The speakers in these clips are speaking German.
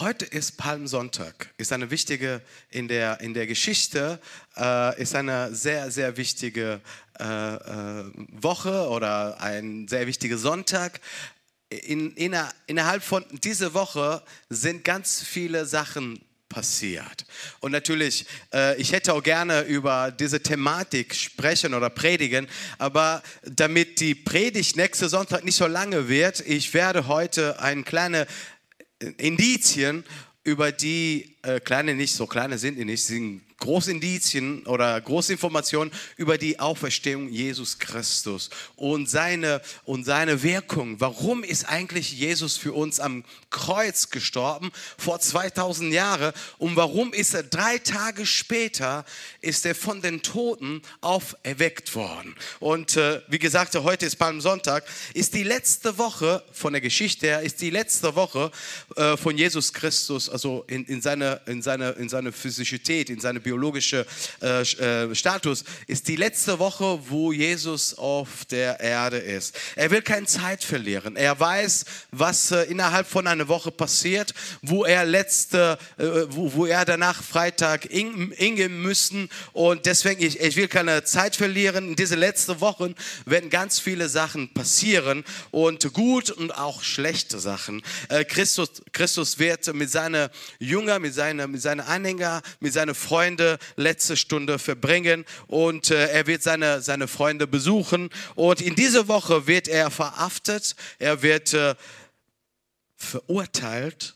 Heute ist Palmsonntag, ist eine wichtige, in der, in der Geschichte, äh, ist eine sehr, sehr wichtige äh, äh, Woche oder ein sehr wichtiger Sonntag. In, in, innerhalb von dieser Woche sind ganz viele Sachen passiert. Und natürlich, äh, ich hätte auch gerne über diese Thematik sprechen oder predigen, aber damit die Predigt nächste Sonntag nicht so lange wird, ich werde heute eine kleine Indizien über die, äh, kleine nicht, so kleine sind die nicht, sind Großindizien oder Großinformationen über die Auferstehung Jesus Christus und seine, und seine Wirkung. Warum ist eigentlich Jesus für uns am Kreuz gestorben vor 2000 Jahren und warum ist er drei Tage später ist er von den Toten auferweckt worden? Und äh, wie gesagt, heute ist Palmsonntag, ist die letzte Woche von der Geschichte her, ist die letzte Woche äh, von Jesus Christus, also in, in, seine, in, seine, in seine Physizität, in seine Biologie biologische äh, äh, Status, ist die letzte Woche, wo Jesus auf der Erde ist. Er will keine Zeit verlieren. Er weiß, was äh, innerhalb von einer Woche passiert, wo er letzte, äh, wo, wo er danach Freitag hingehen müssen. Und deswegen, ich, ich will keine Zeit verlieren. In diese letzten Wochen werden ganz viele Sachen passieren und gut und auch schlechte Sachen. Äh, Christus, Christus wird mit seinen Jüngern, mit seinen, mit seinen Anhängern, mit seinen Freunden Freunde letzte Stunde verbringen und äh, er wird seine, seine Freunde besuchen. Und in dieser Woche wird er verhaftet, er wird äh, verurteilt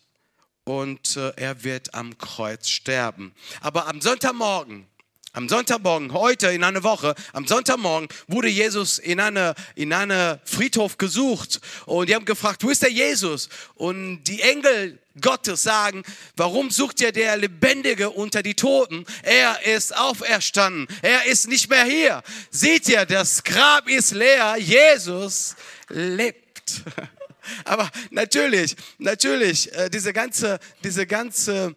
und äh, er wird am Kreuz sterben. Aber am Sonntagmorgen, am Sonntagmorgen, heute in einer Woche, am Sonntagmorgen wurde Jesus in einem in eine Friedhof gesucht und die haben gefragt, wo ist der Jesus? Und die Engel Gottes sagen, warum sucht ihr der Lebendige unter die Toten? Er ist auferstanden, er ist nicht mehr hier. Seht ihr, das Grab ist leer, Jesus lebt. Aber natürlich, natürlich, äh, diese ganze, diese ganze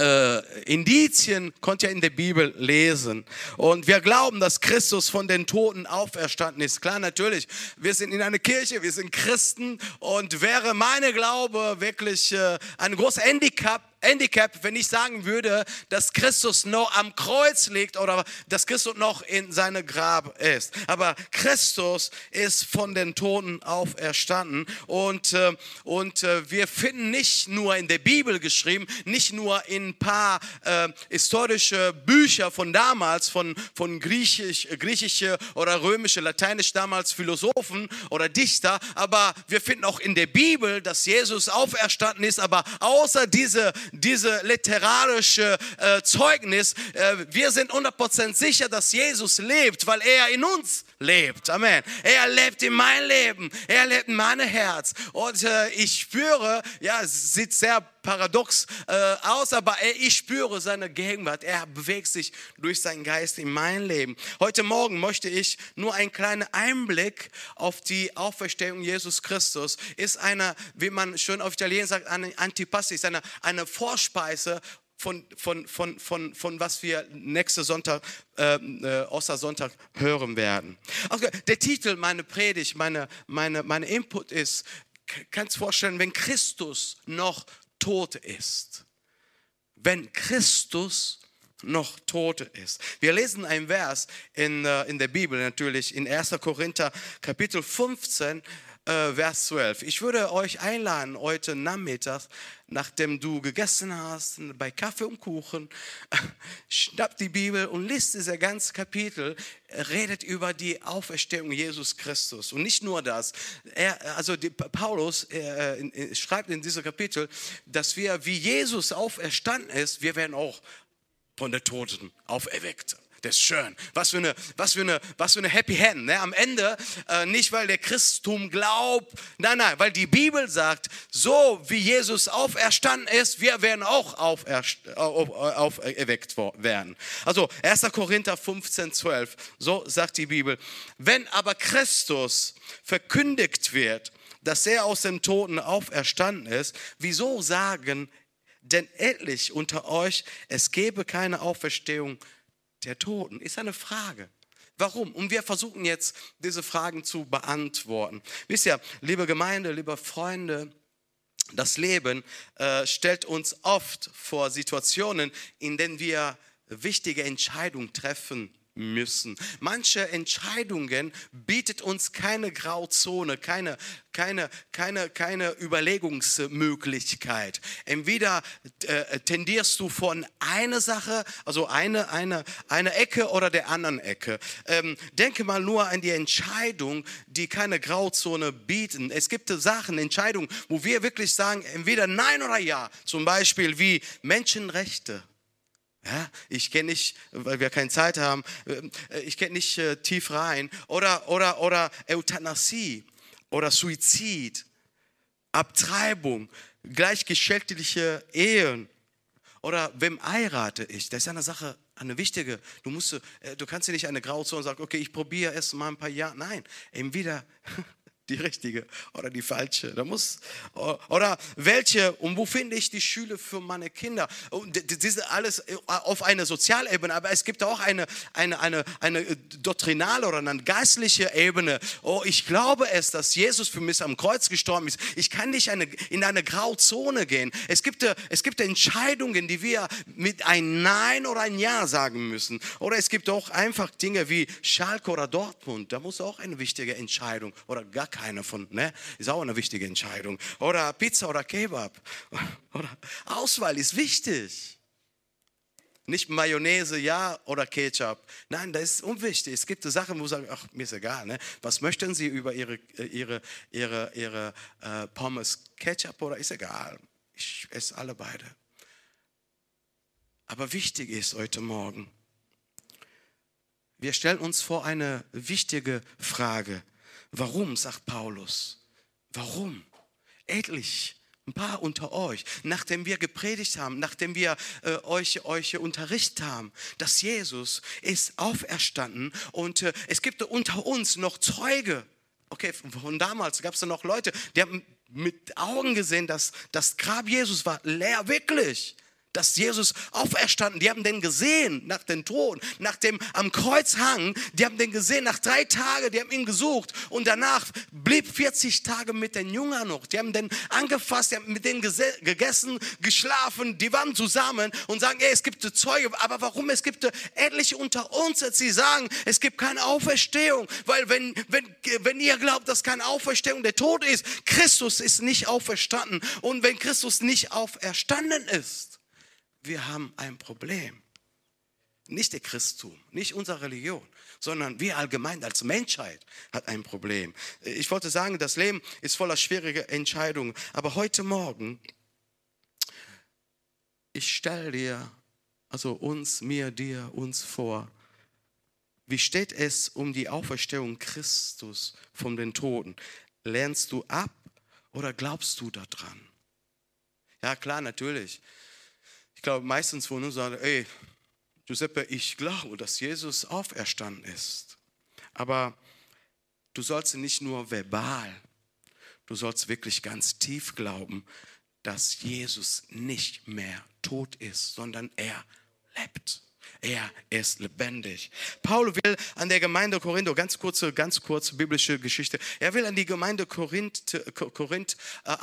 äh, Indizien konnte ihr in der Bibel lesen. Und wir glauben, dass Christus von den Toten auferstanden ist. Klar, natürlich, wir sind in einer Kirche, wir sind Christen und wäre meine Glaube wirklich äh, ein großes Handicap, Handicap, wenn ich sagen würde, dass Christus noch am Kreuz liegt oder dass Christus noch in seinem Grab ist. Aber Christus ist von den Toten auferstanden und, äh, und äh, wir finden nicht nur in der Bibel geschrieben, nicht nur in ein paar äh, historische Bücher von damals, von, von griechisch, griechische oder römische, lateinisch damals Philosophen oder Dichter, aber wir finden auch in der Bibel, dass Jesus auferstanden ist, aber außer diese diese literarische äh, Zeugnis, äh, wir sind 100% sicher, dass Jesus lebt, weil er in uns lebt. Amen. Er lebt in mein Leben, er lebt in meinem Herz. Und äh, ich spüre, ja, es sieht sehr paradox äh, aus, aber ich spüre seine Gegenwart. Er bewegt sich durch seinen Geist in mein Leben. Heute Morgen möchte ich nur einen kleinen Einblick auf die Auferstehung Jesus Christus. Ist eine, wie man schön auf Italien sagt, eine Antipasti, ist eine, eine Vorspeise von, von, von, von, von was wir nächste Sonntag, äh, äh, Ostersonntag hören werden. Okay, der Titel meiner Predigt, meine, meine, meine Input ist, kannst du vorstellen, wenn Christus noch tot ist. Wenn Christus noch tot ist. Wir lesen ein Vers in, äh, in der Bibel natürlich, in 1. Korinther Kapitel 15, äh, Vers 12. Ich würde euch einladen, heute Nachmittag, nachdem du gegessen hast, bei Kaffee und Kuchen, schnapp die Bibel und liest dieses ganze Kapitel, redet über die Auferstehung Jesus Christus. Und nicht nur das. Er, also die, Paulus äh, in, schreibt in diesem Kapitel, dass wir, wie Jesus auferstanden ist, wir werden auch von den Toten auferweckt. Das ist schön. Was für eine, was für eine, was für eine Happy Hand. Ne? Am Ende äh, nicht, weil der Christum glaubt, nein, nein, weil die Bibel sagt, so wie Jesus auferstanden ist, wir werden auch auferweckt auf, werden. Also 1. Korinther 15, 12, so sagt die Bibel. Wenn aber Christus verkündigt wird, dass er aus dem Toten auferstanden ist, wieso sagen denn etlich unter euch, es gebe keine Auferstehung der Toten? Ist eine Frage. Warum? Und wir versuchen jetzt, diese Fragen zu beantworten. Wisst ihr, liebe Gemeinde, liebe Freunde, das Leben äh, stellt uns oft vor Situationen, in denen wir wichtige Entscheidungen treffen müssen. Manche Entscheidungen bietet uns keine Grauzone, keine, keine, keine, keine Überlegungsmöglichkeit. Entweder äh, tendierst du von einer Sache, also eine, eine, eine Ecke oder der anderen Ecke. Ähm, denke mal nur an die Entscheidung, die keine Grauzone bieten. Es gibt Sachen, Entscheidungen, wo wir wirklich sagen, entweder Nein oder Ja. Zum Beispiel wie Menschenrechte. Ja, ich gehe nicht, weil wir keine Zeit haben, äh, ich gehe nicht äh, tief rein. Oder, oder, oder Euthanasie oder Suizid, Abtreibung, gleichgeschlechtliche Ehen. Oder wem heirate ich? Das ist eine Sache, eine wichtige. Du, musst, äh, du kannst dir nicht eine Grauzone sagen, okay, ich probiere erst mal ein paar Jahre. Nein, entweder die richtige oder die falsche. Da muss, oder welche und wo finde ich die Schule für meine Kinder? Und ist alles auf einer Sozialebene, aber es gibt auch eine, eine, eine, eine doktrinale oder eine geistliche Ebene. Oh, ich glaube es, dass Jesus für mich am Kreuz gestorben ist. Ich kann nicht eine, in eine Grauzone gehen. Es gibt, es gibt Entscheidungen, die wir mit ein Nein oder ein Ja sagen müssen. Oder es gibt auch einfach Dinge wie Schalke oder Dortmund. Da muss auch eine wichtige Entscheidung oder gar keine keine von, ne? Ist auch eine wichtige Entscheidung. Oder Pizza oder Kebab. Oder Auswahl ist wichtig. Nicht Mayonnaise, ja, oder Ketchup. Nein, das ist unwichtig. Es gibt Sachen, wo sagen, ach, mir ist egal. Ne? Was möchten Sie über Ihre, Ihre, Ihre, Ihre äh, Pommes? Ketchup oder ist egal. Ich esse alle beide. Aber wichtig ist heute Morgen, wir stellen uns vor eine wichtige Frage. Warum, sagt Paulus? Warum? Etlich, ein paar unter euch, nachdem wir gepredigt haben, nachdem wir äh, euch, euch unterrichtet haben, dass Jesus ist auferstanden und äh, es gibt unter uns noch Zeuge. Okay, von damals gab es da noch Leute, die haben mit Augen gesehen, dass das Grab Jesus war leer, wirklich dass Jesus auferstanden, die haben den gesehen nach dem Tod, nach dem am Kreuz hang, die haben den gesehen nach drei Tagen, die haben ihn gesucht und danach blieb 40 Tage mit den Jüngern noch, die haben den angefasst, die haben mit denen gegessen, geschlafen, die waren zusammen und sagen, ey, es gibt Zeuge, aber warum? Es gibt etliche unter uns, dass sie sagen, es gibt keine Auferstehung, weil wenn, wenn, wenn ihr glaubt, dass keine Auferstehung der Tod ist, Christus ist nicht auferstanden. Und wenn Christus nicht auferstanden ist, wir haben ein Problem. Nicht der Christum, nicht unsere Religion, sondern wir allgemein als Menschheit hat ein Problem. Ich wollte sagen, das Leben ist voller schwieriger Entscheidungen. Aber heute Morgen, ich stelle dir, also uns, mir, dir, uns vor, wie steht es um die Auferstehung Christus von den Toten? Lernst du ab oder glaubst du daran? Ja, klar, natürlich. Ich glaube, meistens von uns sagen, ey, Giuseppe, ich glaube, dass Jesus auferstanden ist. Aber du sollst nicht nur verbal, du sollst wirklich ganz tief glauben, dass Jesus nicht mehr tot ist, sondern er lebt. Er ist lebendig. Paul will an der Gemeinde Korinth, ganz kurze, ganz kurze biblische Geschichte. Er will an die Gemeinde Korinth, Korinth äh,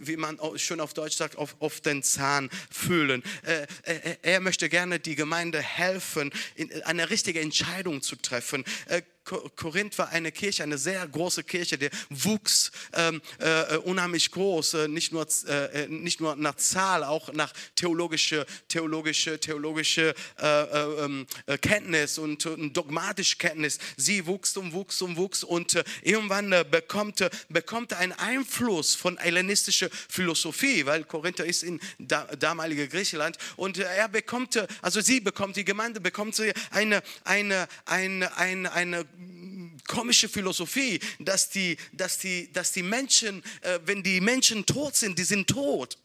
wie man schon auf Deutsch sagt, auf, auf den Zahn fühlen. Äh, äh, er möchte gerne die Gemeinde helfen, eine richtige Entscheidung zu treffen. Korinth war eine Kirche, eine sehr große Kirche, die wuchs ähm, äh, unheimlich groß, äh, nicht, nur, äh, nicht nur nach Zahl, auch nach theologische, theologische, theologische äh, äh, ähm, äh Kenntnis und, und dogmatische Kenntnis. Sie wuchs und wuchs und wuchs und irgendwann bekommt, bekommt einen Einfluss von hellenistischer Philosophie, weil Korinth ist in da, damalige Griechenland und er bekommt, also sie bekommt, die Gemeinde bekommt eine, eine, eine, eine, eine komische Philosophie, dass die, dass die, dass die Menschen, äh, wenn die Menschen tot sind, die sind tot.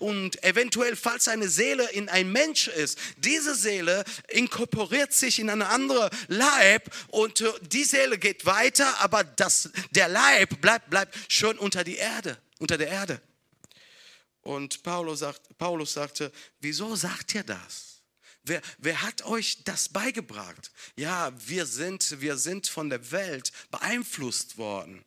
Und eventuell, falls eine Seele in ein Mensch ist, diese Seele inkorporiert sich in eine andere Leib und äh, die Seele geht weiter, aber das, der Leib bleibt, bleibt schon unter die Erde, unter der Erde. Und Paulus, sagt, Paulus sagte, wieso sagt ihr das? Wer, wer hat euch das beigebracht? Ja, wir sind, wir sind von der Welt beeinflusst worden.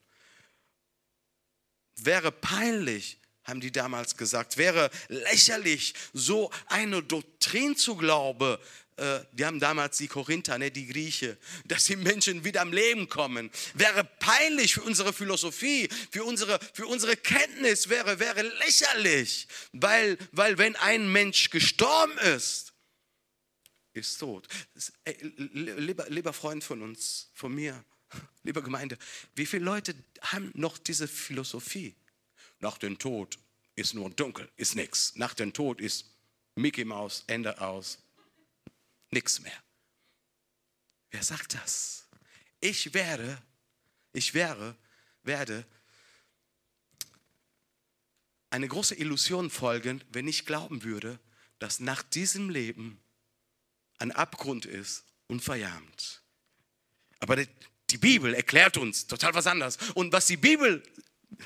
Wäre peinlich, haben die damals gesagt. Wäre lächerlich, so eine Doktrin zu glauben. Äh, die haben damals die Korinther, ne, die Grieche, dass die Menschen wieder am Leben kommen. Wäre peinlich für unsere Philosophie, für unsere, für unsere Kenntnis, wäre, wäre lächerlich. Weil, weil wenn ein Mensch gestorben ist, ist tot. Lieber, lieber Freund von uns, von mir, liebe Gemeinde, wie viele Leute haben noch diese Philosophie? Nach dem Tod ist nur dunkel, ist nichts. Nach dem Tod ist Mickey Maus, Ende aus, nichts mehr. Wer sagt das? Ich werde, ich wäre, werde eine große Illusion folgen, wenn ich glauben würde, dass nach diesem Leben ein Abgrund ist und verjahmt. Aber die Bibel erklärt uns total was anderes. Und was die Bibel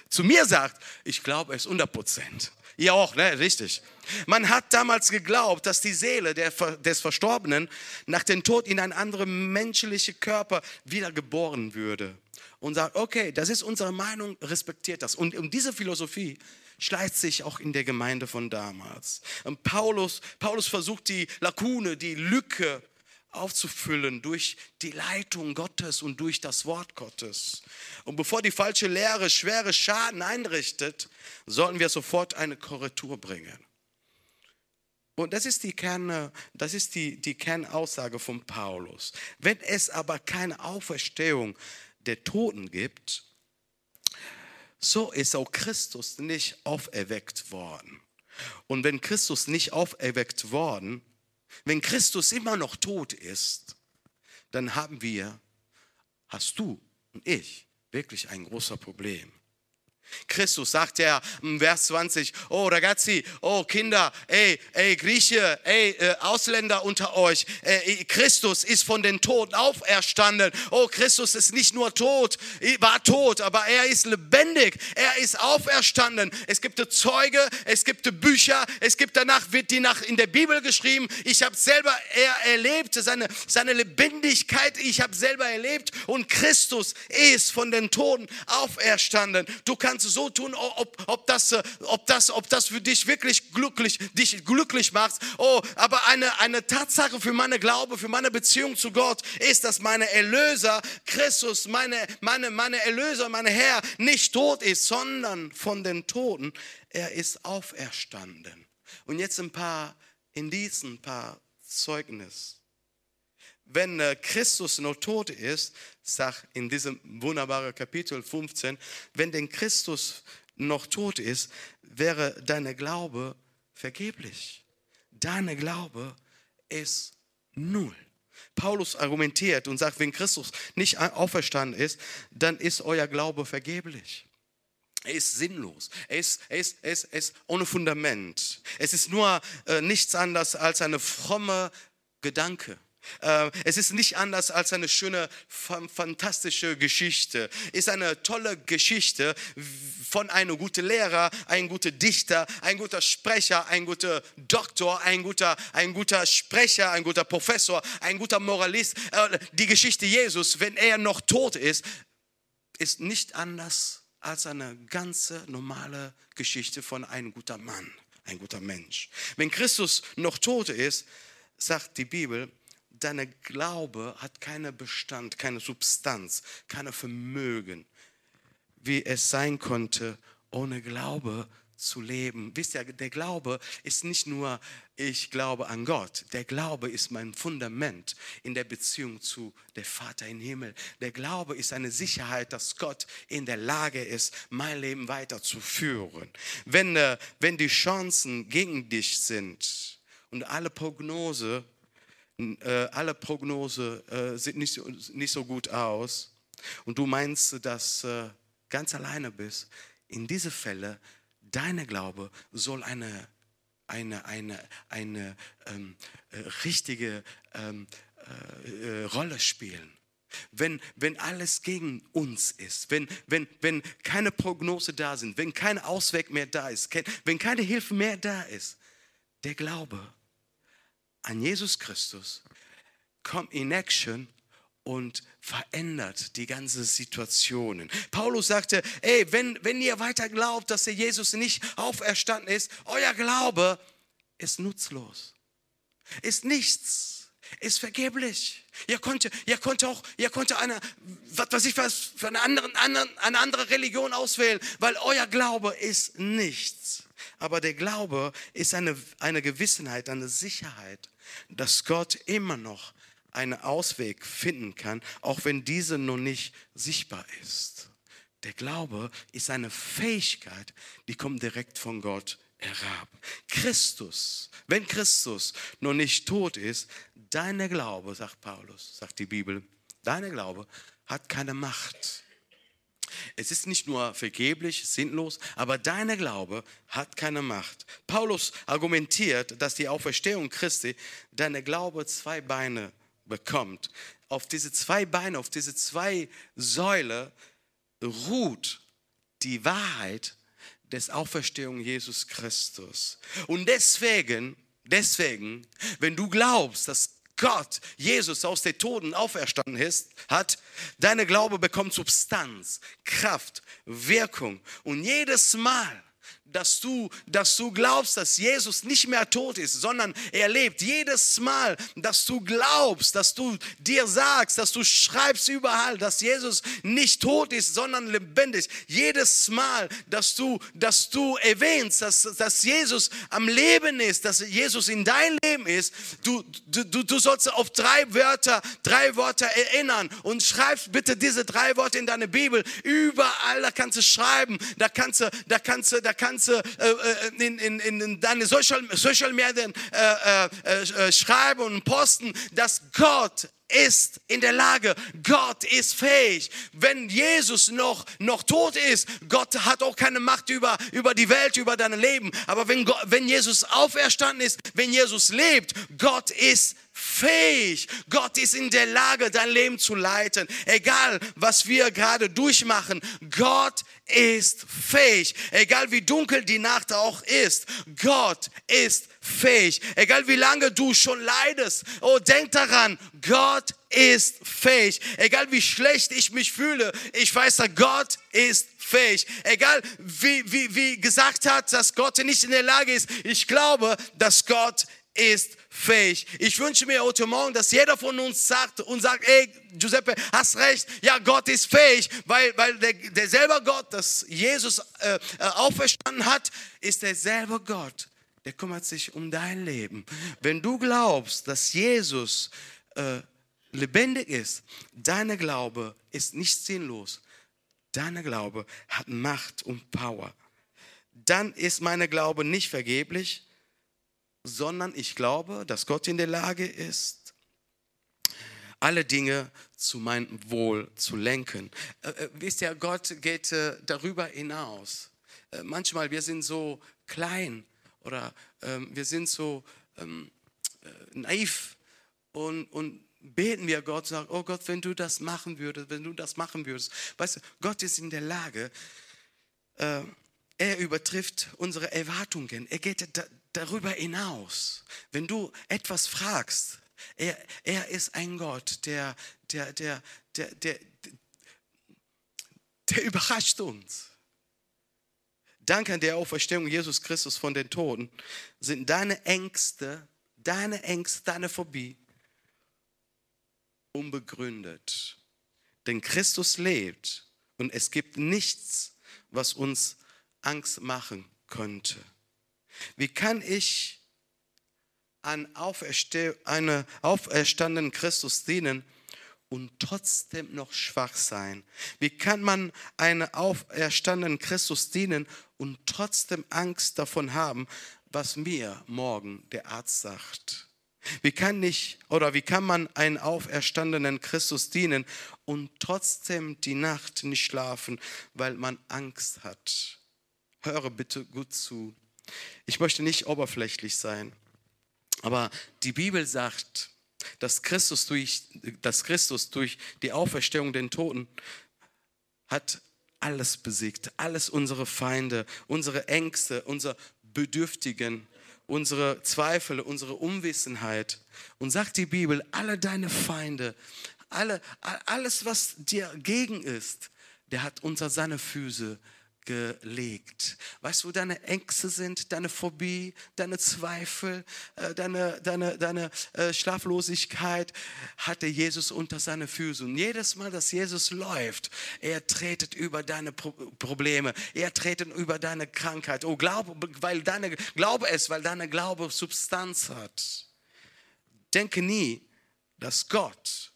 zu mir sagt, ich glaube es 100 Prozent. Ihr auch, ne? Richtig. Man hat damals geglaubt, dass die Seele der, des Verstorbenen nach dem Tod in einen anderen menschlichen Körper wiedergeboren würde. Und sagt, okay, das ist unsere Meinung, respektiert das. Und um diese Philosophie schleicht sich auch in der Gemeinde von damals. Und Paulus, Paulus versucht die Lakune, die Lücke aufzufüllen durch die Leitung Gottes und durch das Wort Gottes. Und bevor die falsche Lehre schwere Schaden einrichtet, sollten wir sofort eine Korrektur bringen. Und das ist die, Kern, das ist die, die Kernaussage von Paulus. Wenn es aber keine Auferstehung der Toten gibt, so ist auch Christus nicht auferweckt worden. Und wenn Christus nicht auferweckt worden, wenn Christus immer noch tot ist, dann haben wir, hast du und ich, wirklich ein großes Problem. Christus sagt ja im Vers 20, oh ragazzi, oh Kinder, ey, ey Grieche, ey äh, Ausländer unter euch, äh, Christus ist von den Toten auferstanden. Oh, Christus ist nicht nur tot, war tot, aber er ist lebendig, er ist auferstanden. Es gibt Zeuge, es gibt Bücher, es gibt danach, wird die nach in der Bibel geschrieben. Ich habe selber er erlebt, seine, seine Lebendigkeit, ich habe selber erlebt und Christus ist von den Toten auferstanden. Du kannst kannst so tun, ob, ob, das, äh, ob, das, ob das für dich wirklich glücklich, dich glücklich macht. Oh, aber eine, eine Tatsache für meine Glaube, für meine Beziehung zu Gott ist, dass meine Erlöser, Christus, meine, meine, meine Erlöser, mein Herr, nicht tot ist, sondern von den Toten. Er ist auferstanden. Und jetzt ein paar Indizien, ein paar Zeugnis. Wenn äh, Christus noch tot ist, sagt in diesem wunderbaren Kapitel 15, wenn denn Christus noch tot ist, wäre deine Glaube vergeblich. Deine Glaube ist null. Paulus argumentiert und sagt, wenn Christus nicht auferstanden ist, dann ist euer Glaube vergeblich. Er ist sinnlos. Er ist, er ist, er ist, er ist ohne Fundament. Es ist nur äh, nichts anderes als eine fromme Gedanke. Äh, es ist nicht anders als eine schöne, fantastische Geschichte. Es Ist eine tolle Geschichte von einem guten Lehrer, ein guter Dichter, ein guter Sprecher, ein guter Doktor, ein guter, ein guter Sprecher, ein guter Professor, ein guter Moralist. Äh, die Geschichte Jesus, wenn er noch tot ist, ist nicht anders als eine ganze normale Geschichte von einem guten Mann, ein guter Mensch. Wenn Christus noch tot ist, sagt die Bibel, deine Glaube hat keinen Bestand, keine Substanz, keine Vermögen, wie es sein konnte, ohne Glaube zu leben. Wisst ihr, der Glaube ist nicht nur, ich glaube an Gott. Der Glaube ist mein Fundament in der Beziehung zu der Vater im Himmel. Der Glaube ist eine Sicherheit, dass Gott in der Lage ist, mein Leben weiterzuführen. Wenn, äh, wenn die Chancen gegen dich sind und alle Prognose äh, alle Prognose äh, sieht nicht, so, nicht so gut aus und du meinst, dass äh, ganz alleine bist, in diese Fälle, deine Glaube soll eine, eine, eine, eine ähm, äh, richtige ähm, äh, Rolle spielen. Wenn, wenn alles gegen uns ist, wenn, wenn, wenn keine Prognose da sind, wenn kein Ausweg mehr da ist, wenn keine Hilfe mehr da ist, der Glaube an Jesus Christus kommt in Action und verändert die ganze Situation. Paulus sagte, ey, wenn, wenn ihr weiter glaubt, dass der Jesus nicht auferstanden ist, euer Glaube ist nutzlos, ist nichts, ist vergeblich. Ihr konnte, ihr konnte auch, ihr konnte eine, was weiß ich was, für eine andere, eine andere Religion auswählen, weil euer Glaube ist nichts. Aber der Glaube ist eine, eine Gewissenheit, eine Sicherheit, dass Gott immer noch einen Ausweg finden kann, auch wenn diese noch nicht sichtbar ist. Der Glaube ist eine Fähigkeit, die kommt direkt von Gott herab. Christus, wenn Christus noch nicht tot ist, deine Glaube, sagt Paulus, sagt die Bibel, deine Glaube hat keine Macht. Es ist nicht nur vergeblich, sinnlos, aber deine Glaube hat keine Macht. Paulus argumentiert, dass die Auferstehung Christi deine Glaube zwei Beine bekommt. Auf diese zwei Beine, auf diese zwei Säule ruht die Wahrheit des Auferstehung Jesus Christus. Und deswegen, deswegen, wenn du glaubst, dass Gott Jesus aus den Toten auferstanden ist, hat, deine Glaube bekommt Substanz, Kraft, Wirkung. Und jedes Mal, dass du, dass du glaubst, dass Jesus nicht mehr tot ist, sondern er lebt. Jedes Mal, dass du glaubst, dass du dir sagst, dass du schreibst überall, dass Jesus nicht tot ist, sondern lebendig. Jedes Mal, dass du, dass du erwähnst, dass, dass Jesus am Leben ist, dass Jesus in dein Leben ist, du, du, du sollst auf drei Wörter, drei Wörter erinnern und schreibst bitte diese drei Worte in deine Bibel. Überall, da kannst du schreiben, da kannst du, da kannst du, da kannst du äh, äh, in, in, in deine Social, Social Medien äh, äh, äh, schreiben und posten, dass Gott ist in der Lage, Gott ist fähig. Wenn Jesus noch, noch tot ist, Gott hat auch keine Macht über, über die Welt, über dein Leben. Aber wenn, wenn Jesus auferstanden ist, wenn Jesus lebt, Gott ist fähig. Gott ist in der Lage, dein Leben zu leiten. Egal, was wir gerade durchmachen, Gott ist fähig. Egal, wie dunkel die Nacht auch ist, Gott ist fähig. Egal, wie lange du schon leidest, oh, denk daran, Gott ist fähig. Egal, wie schlecht ich mich fühle, ich weiß, dass Gott ist fähig. Egal, wie, wie, wie gesagt hat, dass Gott nicht in der Lage ist, ich glaube, dass Gott ist fähig. Ich wünsche mir heute Morgen, dass jeder von uns sagt und sagt, ey, Giuseppe, hast recht, ja, Gott ist fähig, weil, weil der, derselbe Gott, das Jesus äh, äh, auferstanden hat, ist derselbe Gott, der kümmert sich um dein Leben. Wenn du glaubst, dass Jesus äh, lebendig ist, deine Glaube ist nicht sinnlos. Deine Glaube hat Macht und Power. Dann ist meine Glaube nicht vergeblich, sondern ich glaube, dass Gott in der Lage ist, alle Dinge zu meinem Wohl zu lenken. Äh, äh, wisst ihr, Gott geht äh, darüber hinaus. Äh, manchmal, wir sind so klein oder ähm, wir sind so ähm, äh, naiv und, und beten wir Gott, sagen, oh Gott, wenn du das machen würdest, wenn du das machen würdest. Weißt du, Gott ist in der Lage, äh, er übertrifft unsere Erwartungen. Er geht darüber hinaus. Wenn du etwas fragst, er, er ist ein Gott, der, der, der, der, der, der überrascht uns. Dank an der Auferstehung Jesus Christus von den Toten sind deine Ängste, deine Ängste, deine Phobie unbegründet. Denn Christus lebt und es gibt nichts, was uns Angst machen könnte. Wie kann ich an Auferste eine auferstandenen Christus dienen und trotzdem noch schwach sein? Wie kann man einem auferstandenen Christus dienen und trotzdem Angst davon haben, was mir morgen der Arzt sagt? Wie kann ich oder wie kann man einen auferstandenen Christus dienen und trotzdem die Nacht nicht schlafen, weil man Angst hat? Höre bitte gut zu. Ich möchte nicht oberflächlich sein, aber die Bibel sagt, dass Christus durch, dass Christus durch die Auferstehung den Toten hat alles besiegt, alles unsere Feinde, unsere Ängste, unsere Bedürftigen, unsere Zweifel, unsere Unwissenheit. Und sagt die Bibel, alle deine Feinde alle, alles, was dir gegen ist, der hat unter seine Füße gelegt. Weißt du, wo deine Ängste sind, deine Phobie, deine Zweifel, äh, deine, deine, deine äh, Schlaflosigkeit, hatte Jesus unter seine Füße. Und jedes Mal, dass Jesus läuft, er tretet über deine Probleme, er tretet über deine Krankheit. Oh, glaube, weil deine, glaube es, weil deine Glaube Substanz hat. Denke nie, dass Gott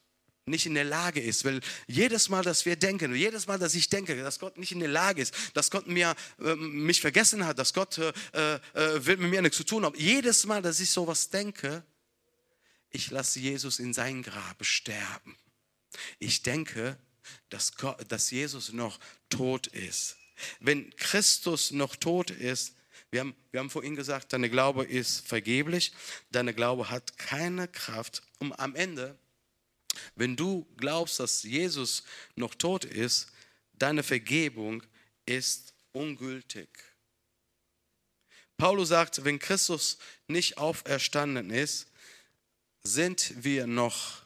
nicht in der Lage ist. Weil jedes Mal, dass wir denken, jedes Mal, dass ich denke, dass Gott nicht in der Lage ist, dass Gott mir, äh, mich vergessen hat, dass Gott äh, äh, will mit mir nichts zu tun haben, jedes Mal, dass ich sowas denke, ich lasse Jesus in sein Grab sterben. Ich denke, dass, Gott, dass Jesus noch tot ist. Wenn Christus noch tot ist, wir haben, wir haben vorhin gesagt, deine Glaube ist vergeblich, deine Glaube hat keine Kraft, um am Ende wenn du glaubst, dass Jesus noch tot ist, deine Vergebung ist ungültig. Paulus sagt, wenn Christus nicht auferstanden ist, sind wir noch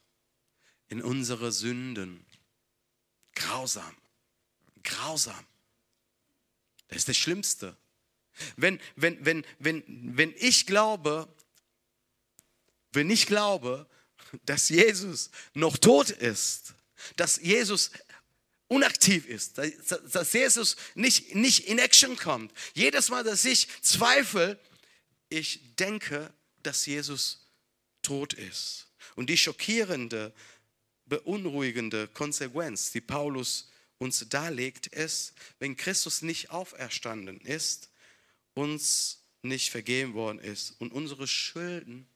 in unsere Sünden. Grausam, grausam. Das ist das Schlimmste. Wenn, wenn, wenn, wenn, wenn ich glaube, wenn ich glaube, dass Jesus noch tot ist, dass Jesus unaktiv ist, dass Jesus nicht, nicht in Action kommt. Jedes Mal, dass ich zweifle, ich denke, dass Jesus tot ist. Und die schockierende, beunruhigende Konsequenz, die Paulus uns darlegt, ist, wenn Christus nicht auferstanden ist, uns nicht vergeben worden ist und unsere Schulden,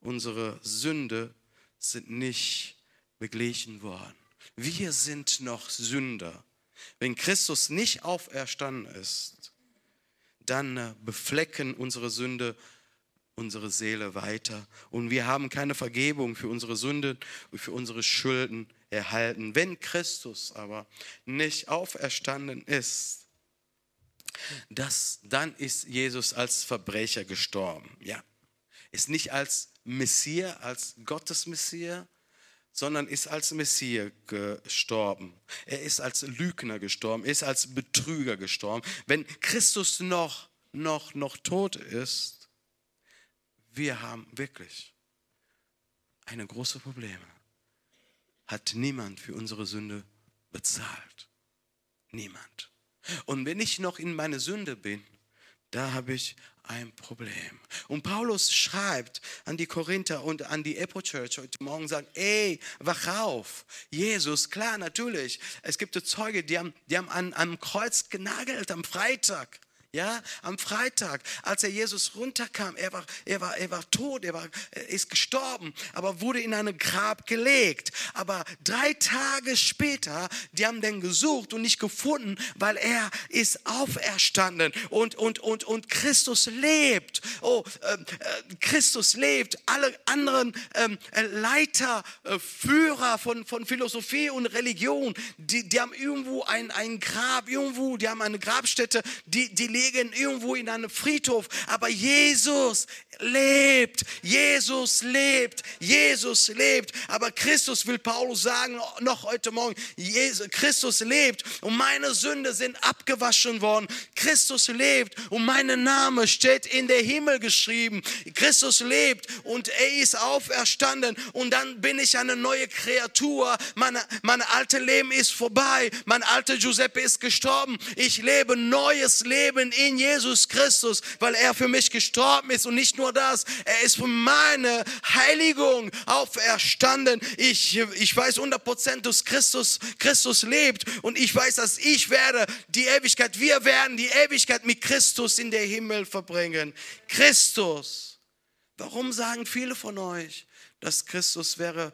unsere Sünde sind nicht beglichen worden. Wir sind noch Sünder. Wenn Christus nicht auferstanden ist, dann äh, beflecken unsere Sünde unsere Seele weiter und wir haben keine Vergebung für unsere Sünde und für unsere Schulden erhalten. Wenn Christus aber nicht auferstanden ist, das, dann ist Jesus als Verbrecher gestorben. Ja, ist nicht als Messias, als Gottes Messias, sondern ist als Messias gestorben. Er ist als Lügner gestorben, ist als Betrüger gestorben. Wenn Christus noch, noch, noch tot ist, wir haben wirklich eine große Probleme. Hat niemand für unsere Sünde bezahlt. Niemand. Und wenn ich noch in meine Sünde bin, da habe ich ein Problem. Und Paulus schreibt an die Korinther und an die Epo Church heute Morgen, sagt, ey, wach auf. Jesus, klar, natürlich. Es gibt Zeuge, die haben, die haben an, am Kreuz genagelt am Freitag. Ja, am Freitag, als er Jesus runterkam, er war, er war, er war tot, er war, ist gestorben, aber wurde in ein Grab gelegt. Aber drei Tage später, die haben den gesucht und nicht gefunden, weil er ist auferstanden und, und, und, und Christus lebt. Oh, äh, äh, Christus lebt. Alle anderen ähm, äh, Leiter, äh, Führer von, von Philosophie und Religion, die, die haben irgendwo ein, ein Grab, irgendwo, die haben eine Grabstätte, die, die liegen irgendwo in einem Friedhof. Aber Jesus lebt. Jesus lebt. Jesus lebt. Aber Christus will Paulus sagen, noch heute Morgen, Jesus, Christus lebt und meine Sünde sind abgewaschen worden. Christus lebt und mein Name steht in der Himmel geschrieben. Christus lebt und er ist auferstanden und dann bin ich eine neue Kreatur. Meine, mein altes Leben ist vorbei. Mein alter Giuseppe ist gestorben. Ich lebe neues Leben in Jesus Christus, weil er für mich gestorben ist und nicht nur das, er ist für meine Heiligung auferstanden. Ich, ich weiß 100% dass Christus, Christus lebt und ich weiß, dass ich werde die Ewigkeit, wir werden die Ewigkeit mit Christus in der Himmel verbringen. Christus. Warum sagen viele von euch, dass Christus wäre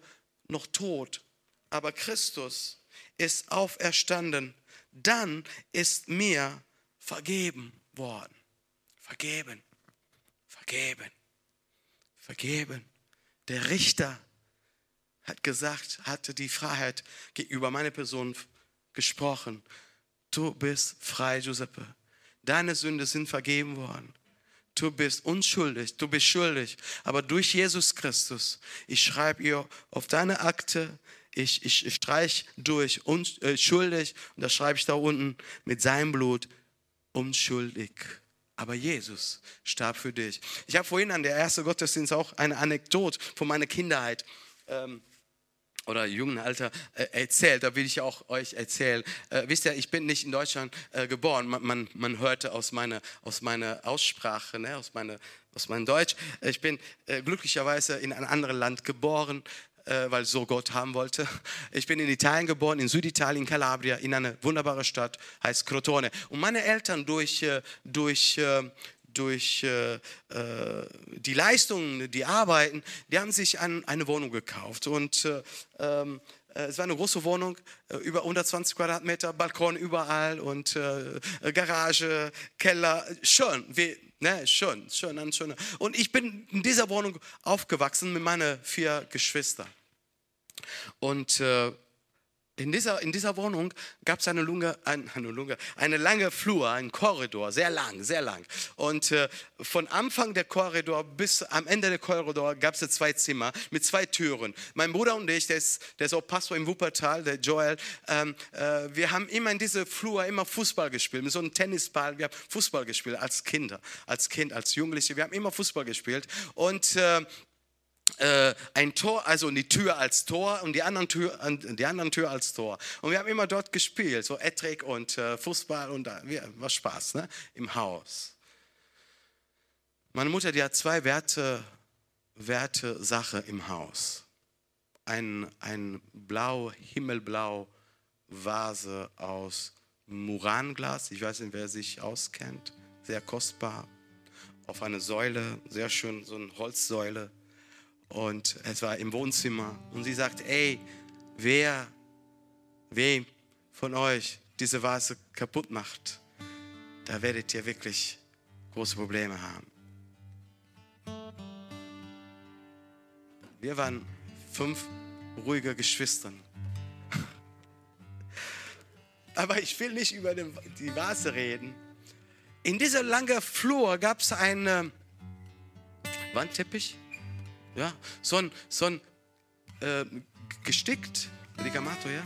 noch tot? Aber Christus ist auferstanden. Dann ist mir vergeben worden. Vergeben, vergeben, vergeben. Der Richter hat gesagt, hatte die Freiheit gegenüber meiner Person gesprochen. Du bist frei, Giuseppe. Deine Sünde sind vergeben worden. Du bist unschuldig, du bist schuldig. Aber durch Jesus Christus, ich schreibe ihr auf deine Akte, ich, ich, ich streich durch, unschuldig, äh, und da schreibe ich da unten mit seinem Blut, unschuldig. Aber Jesus starb für dich. Ich habe vorhin an der ersten Gottesdienst auch eine Anekdote von meiner Kindheit. Ähm, oder jungen Alter äh, erzählt, da will ich auch euch erzählen. Äh, wisst ihr, ich bin nicht in Deutschland äh, geboren. Man, man, man, hörte aus meiner, aus meiner Aussprache, ne, aus, meiner, aus meinem Deutsch. Ich bin äh, glücklicherweise in einem anderen Land geboren, äh, weil so Gott haben wollte. Ich bin in Italien geboren, in Süditalien, Calabria, in einer wunderbaren Stadt, heißt Crotone. Und meine Eltern durch, äh, durch, durch äh, die Leistungen, die Arbeiten, die haben sich ein, eine Wohnung gekauft. Und äh, ähm, es war eine große Wohnung, über 120 Quadratmeter, Balkon überall und Garage, Keller. Schön, wie, ne, schön, schön, schön. Und ich bin in dieser Wohnung aufgewachsen mit meinen vier Geschwistern. Und äh, in dieser, in dieser Wohnung gab es eine, Lunge, ein, eine, Lunge, eine lange Flur, einen Korridor, sehr lang, sehr lang. Und äh, von Anfang der Korridor bis am Ende der Korridor gab es zwei Zimmer mit zwei Türen. Mein Bruder und ich, der ist, der ist auch Pastor im Wuppertal, der Joel, ähm, äh, wir haben immer in dieser Flur immer Fußball gespielt, mit so einem Tennisball. Wir haben Fußball gespielt als Kinder, als Kind, als Jugendliche. Wir haben immer Fußball gespielt. Und äh, ein Tor, also die Tür als Tor und die anderen Tür, die anderen Tür als Tor. Und wir haben immer dort gespielt, so Etrik und äh, Fußball und war Spaß ne? im Haus. Meine Mutter, die hat zwei Werte, Werte Sache im Haus. Ein, ein blau, himmelblau Vase aus Muranglas, ich weiß nicht, wer sich auskennt, sehr kostbar, auf eine Säule, sehr schön, so eine Holzsäule und es war im Wohnzimmer. Und sie sagt, ey, wer, wem von euch diese Vase kaputt macht, da werdet ihr wirklich große Probleme haben. Wir waren fünf ruhige Geschwister. Aber ich will nicht über die Vase reden. In dieser langen Flur gab es einen Wandteppich ja, so ein, so ein äh, gestickt, Ligamato, ja?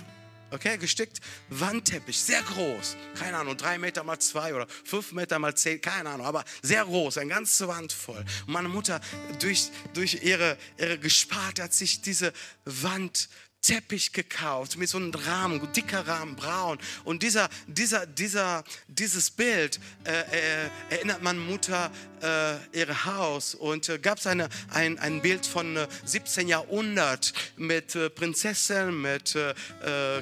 Okay, gestickt, Wandteppich, sehr groß, keine Ahnung, drei Meter mal zwei oder fünf Meter mal zehn, keine Ahnung, aber sehr groß, eine ganze Wand voll. Und meine Mutter durch, durch ihre, ihre Gespart hat sich diese Wand Teppich gekauft mit so einem Rahmen, dicker Rahmen, braun. Und dieser, dieser, dieser, dieses Bild äh, äh, erinnert man Mutter äh, ihr Haus. Und äh, gab es ein, ein Bild von 17. Äh, Jahrhundert mit äh, Prinzessin, mit,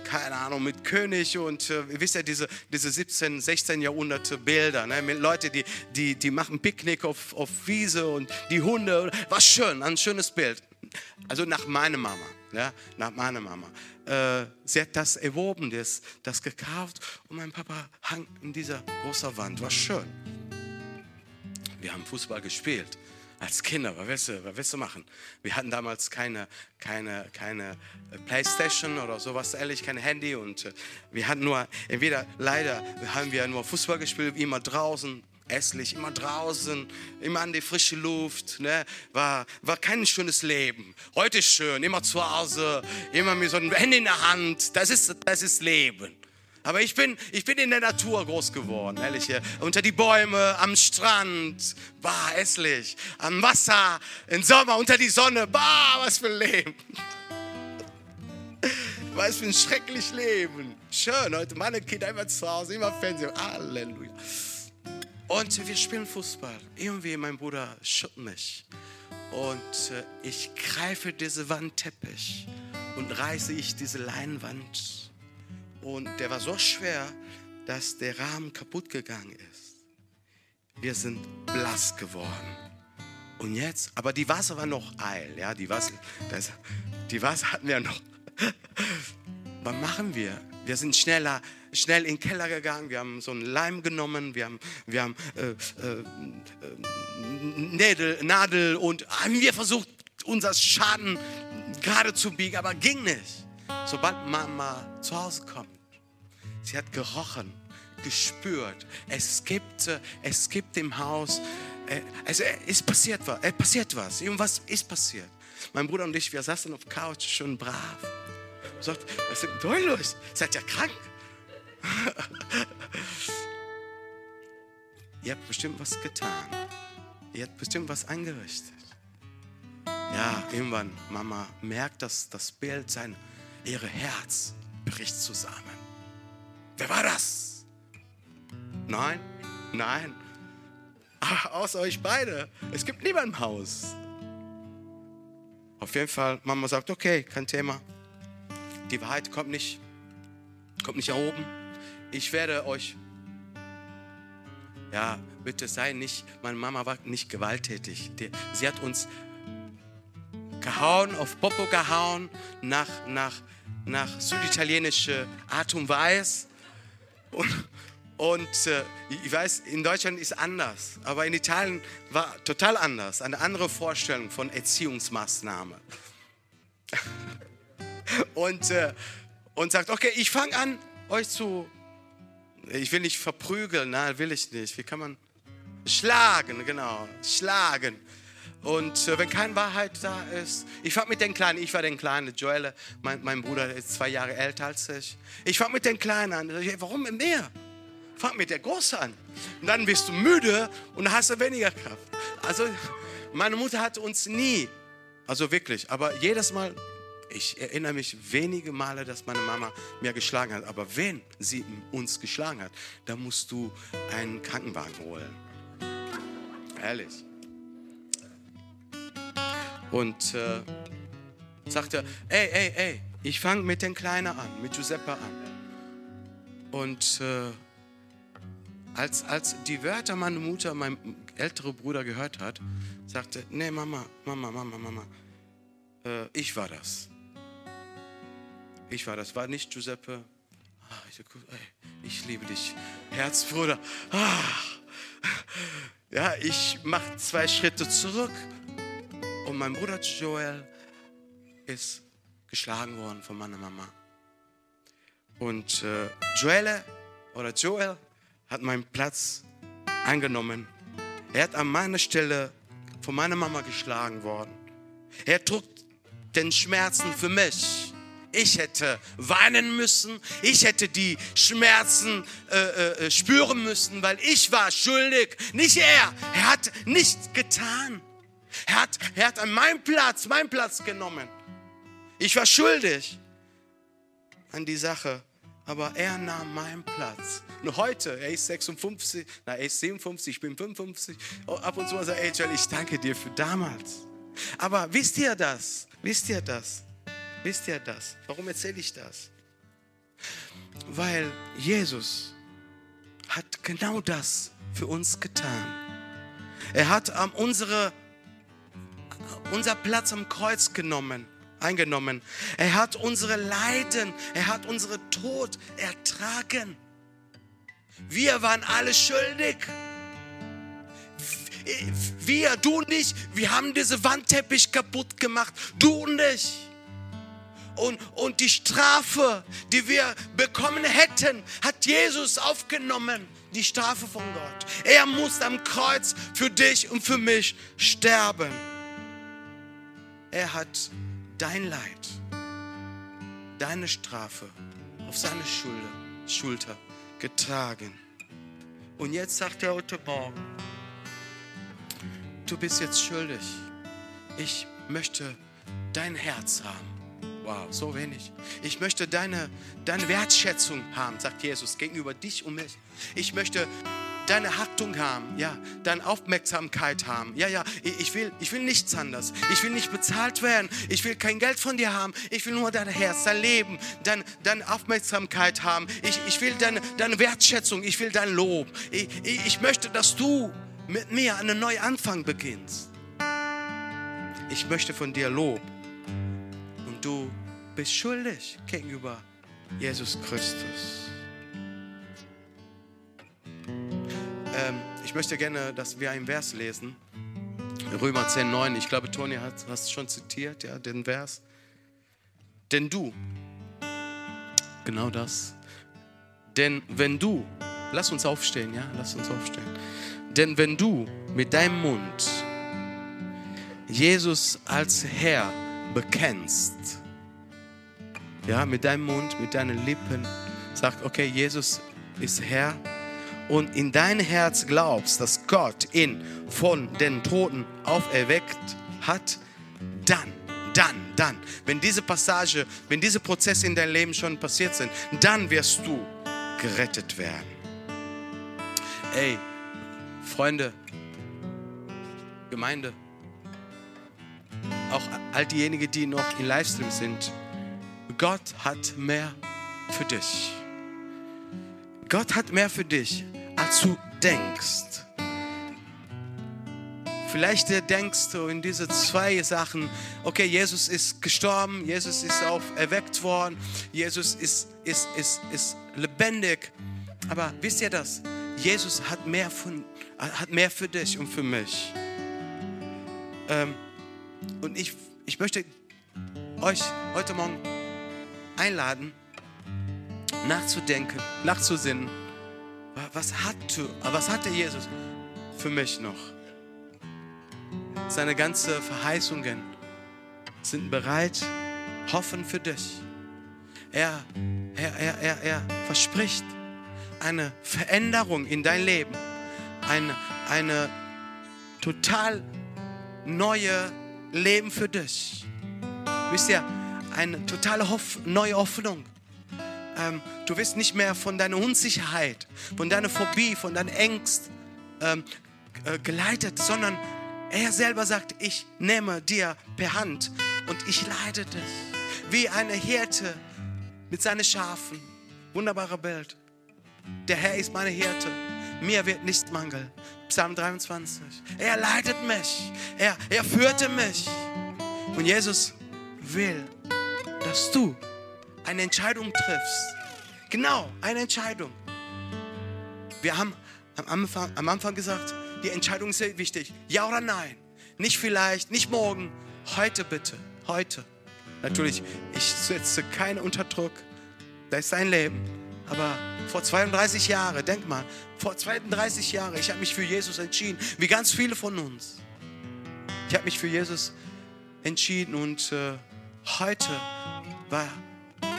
keine Ahnung, mit König und ihr wisst ja, diese, diese 17, 16 Jahrhundert Bilder, ne? mit Leuten, die, die, die machen Picknick auf, auf Wiese und die Hunde. War schön, ein schönes Bild. Also nach meiner Mama ja, nach meiner Mama. Äh, sie hat das erworben, das, das gekauft und mein Papa hang in dieser großen Wand. War schön. Wir haben Fußball gespielt als Kinder. Was willst du, was willst du machen? Wir hatten damals keine, keine, keine Playstation oder sowas, ehrlich, kein Handy und äh, wir hatten nur, entweder leider haben wir nur Fußball gespielt, immer draußen, hässlich, immer draußen, immer an die frische Luft. Ne? War, war kein schönes Leben. Heute ist schön, immer zu Hause, immer mit so einem Handy in der Hand. Das ist, das ist Leben. Aber ich bin, ich bin in der Natur groß geworden, ehrlich. Unter die Bäume, am Strand, bah, hässlich. Am Wasser, im Sommer, unter die Sonne, bah, was für ein Leben. Was für ein schreckliches Leben. Schön, heute meine Kinder immer zu Hause, immer Fernsehen. Halleluja. Und wir spielen Fußball. Irgendwie mein Bruder schüttelt mich. Und äh, ich greife diese Wandteppich und reiße ich diese Leinwand. Und der war so schwer, dass der Rahmen kaputt gegangen ist. Wir sind blass geworden. Und jetzt, aber die Wasser war noch eil, ja, die Wasser, das, die Wasser hatten wir noch. Was machen wir? Wir sind schneller, schnell in den Keller gegangen, wir haben so einen Leim genommen, wir haben, wir haben äh, äh, Nädel, Nadel und haben wir versucht, unser Schaden gerade zu biegen, aber ging nicht. Sobald Mama zu Hause kommt, sie hat gerochen, gespürt, es gibt, es gibt im Haus, äh, also es passiert was, es passiert was, irgendwas ist passiert. Mein Bruder und ich, wir saßen auf Couch, schon brav Sagt, was ist denn euch los? Seid ihr krank? ihr habt bestimmt was getan. Ihr habt bestimmt was angerichtet. Ja, irgendwann, Mama merkt, dass das Bild sein, ihre Herz bricht zusammen. Wer war das? Nein, nein. Ach, außer euch beide. Es gibt niemanden im Haus. Auf jeden Fall, Mama sagt, okay, kein Thema. Die Wahrheit kommt nicht, kommt nicht erhoben. Ich werde euch, ja, bitte sei nicht, meine Mama war nicht gewalttätig. Sie hat uns gehauen, auf Popo gehauen, nach, nach, nach süditalienischer Art und Weise. Und, und äh, ich weiß, in Deutschland ist anders, aber in Italien war total anders. Eine andere Vorstellung von Erziehungsmaßnahmen. und, äh, und sagt, okay, ich fange an, euch zu, ich will nicht verprügeln, nein, will ich nicht. Wie kann man, schlagen, genau, schlagen. Und äh, wenn keine Wahrheit da ist, ich fange mit den Kleinen, ich war den Kleinen, Joel, mein, mein Bruder ist zwei Jahre älter als ich. Ich fange mit den Kleinen an. Warum mit mir? Fang mit der Großen an. Und dann bist du müde und hast du weniger Kraft. Also, meine Mutter hat uns nie, also wirklich, aber jedes Mal, ich erinnere mich wenige Male, dass meine Mama mir geschlagen hat. Aber wenn sie uns geschlagen hat, dann musst du einen Krankenwagen holen. Ehrlich und äh, sagte, ey, ey, ey, ich fange mit den Kleinen an, mit Giuseppe an. Und äh, als, als die Wörter meine Mutter, mein älterer Bruder gehört hat, sagte, nee, Mama, Mama, Mama, Mama, äh, ich war das. Ich war das, war nicht Giuseppe. Ah, ich, liebe dich, Herzbruder. Ah, ja, ich mache zwei Schritte zurück und mein Bruder Joel ist geschlagen worden von meiner Mama. Und äh, Joel oder Joel hat meinen Platz eingenommen. Er hat an meiner Stelle von meiner Mama geschlagen worden. Er trug den Schmerzen für mich. Ich hätte weinen müssen, ich hätte die Schmerzen äh, äh, spüren müssen, weil ich war schuldig, nicht er. Er hat nichts getan. Er hat, er hat an meinem Platz, meinen Platz genommen. Ich war schuldig an die Sache, aber er nahm meinen Platz. Und heute, er ist 56, na, er ist 57, ich bin 55. ab und zu sagt er, Joel, ich danke dir für damals. Aber wisst ihr das? Wisst ihr das? Wisst ihr das? Warum erzähle ich das? Weil Jesus hat genau das für uns getan. Er hat um, unsere unser Platz am Kreuz genommen, eingenommen. Er hat unsere Leiden, er hat unsere Tod ertragen. Wir waren alle schuldig. Wir, du nicht, wir haben diese Wandteppich kaputt gemacht, du und ich. Und, und die Strafe, die wir bekommen hätten, hat Jesus aufgenommen. Die Strafe von Gott. Er muss am Kreuz für dich und für mich sterben. Er hat dein Leid, deine Strafe auf seine Schulter, Schulter getragen. Und jetzt sagt er heute Morgen, du bist jetzt schuldig. Ich möchte dein Herz haben. Wow, so wenig. Ich möchte deine, deine Wertschätzung haben, sagt Jesus, gegenüber dich und mich. Ich möchte deine Achtung haben, ja, deine Aufmerksamkeit haben. Ja, ja, ich will, ich will nichts anderes. Ich will nicht bezahlt werden. Ich will kein Geld von dir haben. Ich will nur dein Herz, dein Leben, dein, deine Aufmerksamkeit haben. Ich, ich will deine, deine Wertschätzung. Ich will dein Lob. Ich, ich möchte, dass du mit mir einen neuen Anfang beginnst. Ich möchte von dir Lob. Und du bist schuldig gegenüber Jesus Christus. Ähm, ich möchte gerne, dass wir einen Vers lesen. Römer 10, 9. Ich glaube, Toni hat es schon zitiert, ja, den Vers. Denn du, genau das. Denn wenn du, lass uns aufstehen, ja, lass uns aufstehen. Denn wenn du mit deinem Mund Jesus als Herr bekennst ja, mit deinem Mund, mit deinen Lippen, sagt, okay, Jesus ist Herr und in dein Herz glaubst, dass Gott ihn von den Toten auferweckt hat, dann, dann, dann, wenn diese Passage, wenn diese Prozesse in deinem Leben schon passiert sind, dann wirst du gerettet werden. Ey, Freunde, Gemeinde, auch all diejenigen, die noch in Livestream sind, Gott hat mehr für dich. Gott hat mehr für dich, als du denkst. Vielleicht denkst du in diese zwei Sachen, okay, Jesus ist gestorben, Jesus ist auf erweckt worden, Jesus ist, ist, ist, ist lebendig. Aber wisst ihr das? Jesus hat mehr, von, hat mehr für dich und für mich. Ähm, und ich, ich möchte euch heute Morgen einladen, nachzudenken, nachzusinnen. Was, hat, was hatte Jesus für mich noch? Seine ganzen Verheißungen sind bereit, hoffen für dich. Er, er, er, er, er verspricht eine Veränderung in dein Leben, eine, eine total neue Leben für dich. Wisst ihr, eine totale Hoff neue Hoffnung. Ähm, du wirst nicht mehr von deiner Unsicherheit, von deiner Phobie, von deinen Ängsten ähm, äh, geleitet, sondern er selber sagt, ich nehme dir per Hand und ich leite dich. Wie eine Hirte mit seinen Schafen. Wunderbarer Bild. Der Herr ist meine Hirte. Mir wird nichts mangeln. Psalm 23. Er leitet mich. Er, er führte mich. Und Jesus will, dass du eine Entscheidung triffst. Genau, eine Entscheidung. Wir haben am Anfang, am Anfang gesagt, die Entscheidung ist sehr wichtig. Ja oder nein? Nicht vielleicht, nicht morgen. Heute bitte. Heute. Natürlich, ich setze keinen unter Druck. Das ist dein Leben. Aber vor 32 Jahren, denk mal, vor 32 Jahren, ich habe mich für Jesus entschieden, wie ganz viele von uns. Ich habe mich für Jesus entschieden und äh, heute war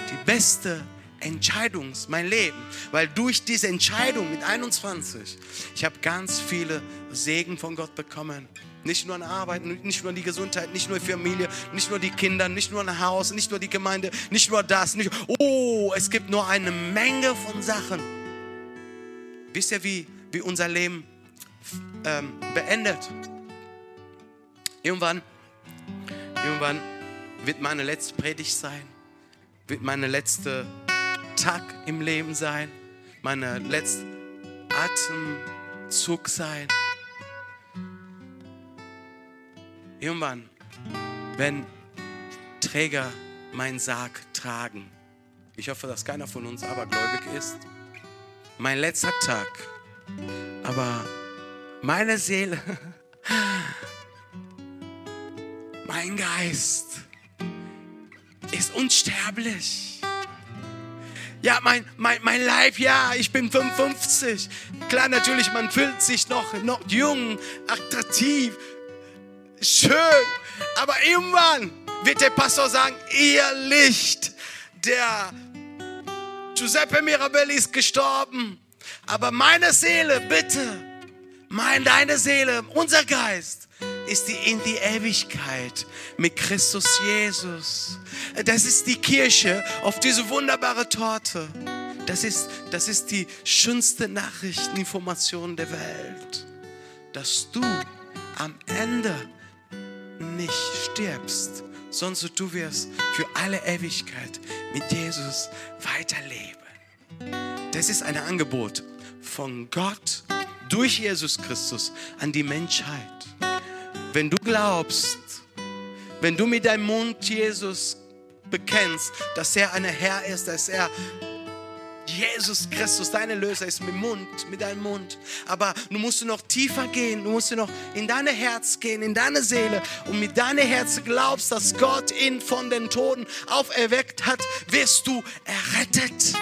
die beste Entscheidung mein Leben, weil durch diese Entscheidung mit 21, ich habe ganz viele Segen von Gott bekommen. Nicht nur an Arbeit, nicht nur die Gesundheit, nicht nur die Familie, nicht nur die Kinder, nicht nur ein Haus, nicht nur die Gemeinde, nicht nur das. Nicht, oh, es gibt nur eine Menge von Sachen. Wisst ihr, wie, wie unser Leben ähm, beendet? Irgendwann, irgendwann wird meine letzte Predigt sein, wird meine letzte Tag im Leben sein, meine letzte Atemzug sein. Irgendwann, wenn Träger meinen Sarg tragen, ich hoffe, dass keiner von uns abergläubig ist, mein letzter Tag, aber meine Seele, mein Geist ist unsterblich. Ja, mein, mein, mein Leib, ja, ich bin 55. Klar, natürlich, man fühlt sich noch, noch jung, attraktiv, schön. Aber irgendwann wird der Pastor sagen, ihr Licht, der Giuseppe Mirabelli ist gestorben. Aber meine Seele, bitte, mein, deine Seele, unser Geist ist die in die Ewigkeit mit Christus Jesus. Das ist die Kirche auf diese wunderbare Torte. Das ist, das ist die schönste Nachrichteninformation der Welt. Dass du am Ende nicht stirbst, sondern du wirst für alle Ewigkeit mit Jesus weiterleben. Das ist ein Angebot von Gott durch Jesus Christus an die Menschheit. Wenn du glaubst, wenn du mit deinem Mund Jesus bekennst, dass er ein Herr ist, dass er Jesus Christus, deine Löser ist mit Mund, mit deinem Mund. Aber du musst noch tiefer gehen, du musst noch in dein Herz gehen, in deine Seele und mit deinem Herz glaubst, dass Gott ihn von den Toten auferweckt hat, wirst du errettet.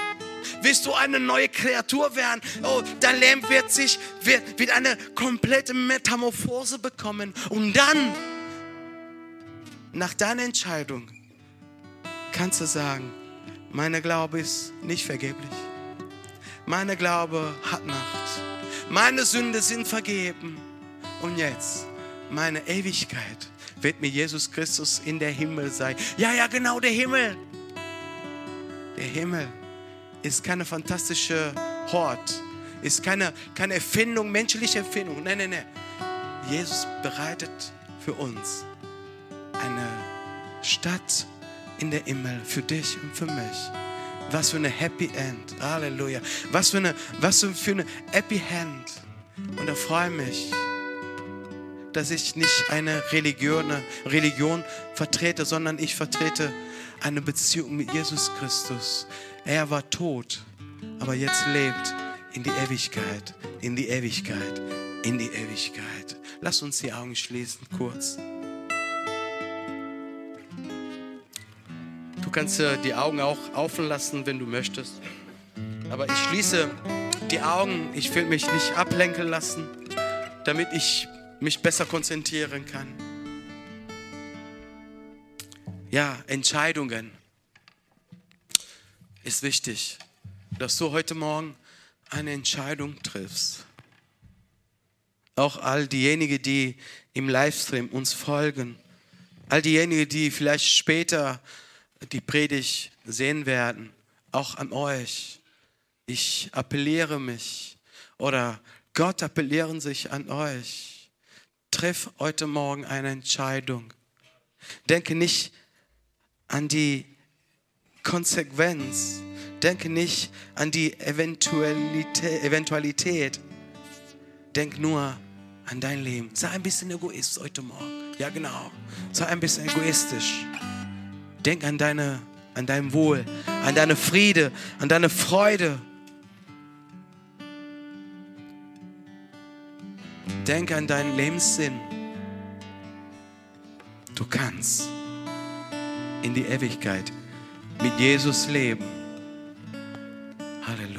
Wirst du eine neue Kreatur werden? Oh, dein Leben wird sich, wird, wird eine komplette Metamorphose bekommen. Und dann, nach deiner Entscheidung, kannst du sagen, Meine Glaube ist nicht vergeblich. Meine Glaube hat Macht. Meine Sünde sind vergeben. Und jetzt, meine Ewigkeit wird mit Jesus Christus in der Himmel sein. Ja, ja, genau, der Himmel. Der Himmel ist keine fantastische Hort, ist keine, keine Erfindung, menschliche Erfindung. Nein, nein, nein. Jesus bereitet für uns eine Stadt in der Himmel für dich und für mich. Was für eine Happy End. Halleluja. Was für eine, was für eine Happy End. Und da freue ich mich, dass ich nicht eine Religion, eine Religion vertrete, sondern ich vertrete eine Beziehung mit Jesus Christus. Er war tot, aber jetzt lebt in die Ewigkeit, in die Ewigkeit, in die Ewigkeit. Lass uns die Augen schließen, kurz. Du kannst die Augen auch offen lassen, wenn du möchtest. Aber ich schließe die Augen. Ich will mich nicht ablenken lassen, damit ich mich besser konzentrieren kann. Ja, Entscheidungen ist wichtig, dass du heute Morgen eine Entscheidung triffst. Auch all diejenigen, die im Livestream uns folgen, all diejenigen, die vielleicht später die Predigt sehen werden, auch an euch. Ich appelliere mich oder Gott appellieren sich an euch. Triff heute Morgen eine Entscheidung. Denke nicht an die Konsequenz. Denke nicht an die Eventualität. Denk nur an dein Leben. Sei ein bisschen egoist heute Morgen. Ja, genau. Sei ein bisschen egoistisch. Denk an, deine, an dein Wohl, an deine Friede, an deine Freude. Denk an deinen Lebenssinn. Du kannst in die Ewigkeit mit Jesus leben. Halleluja.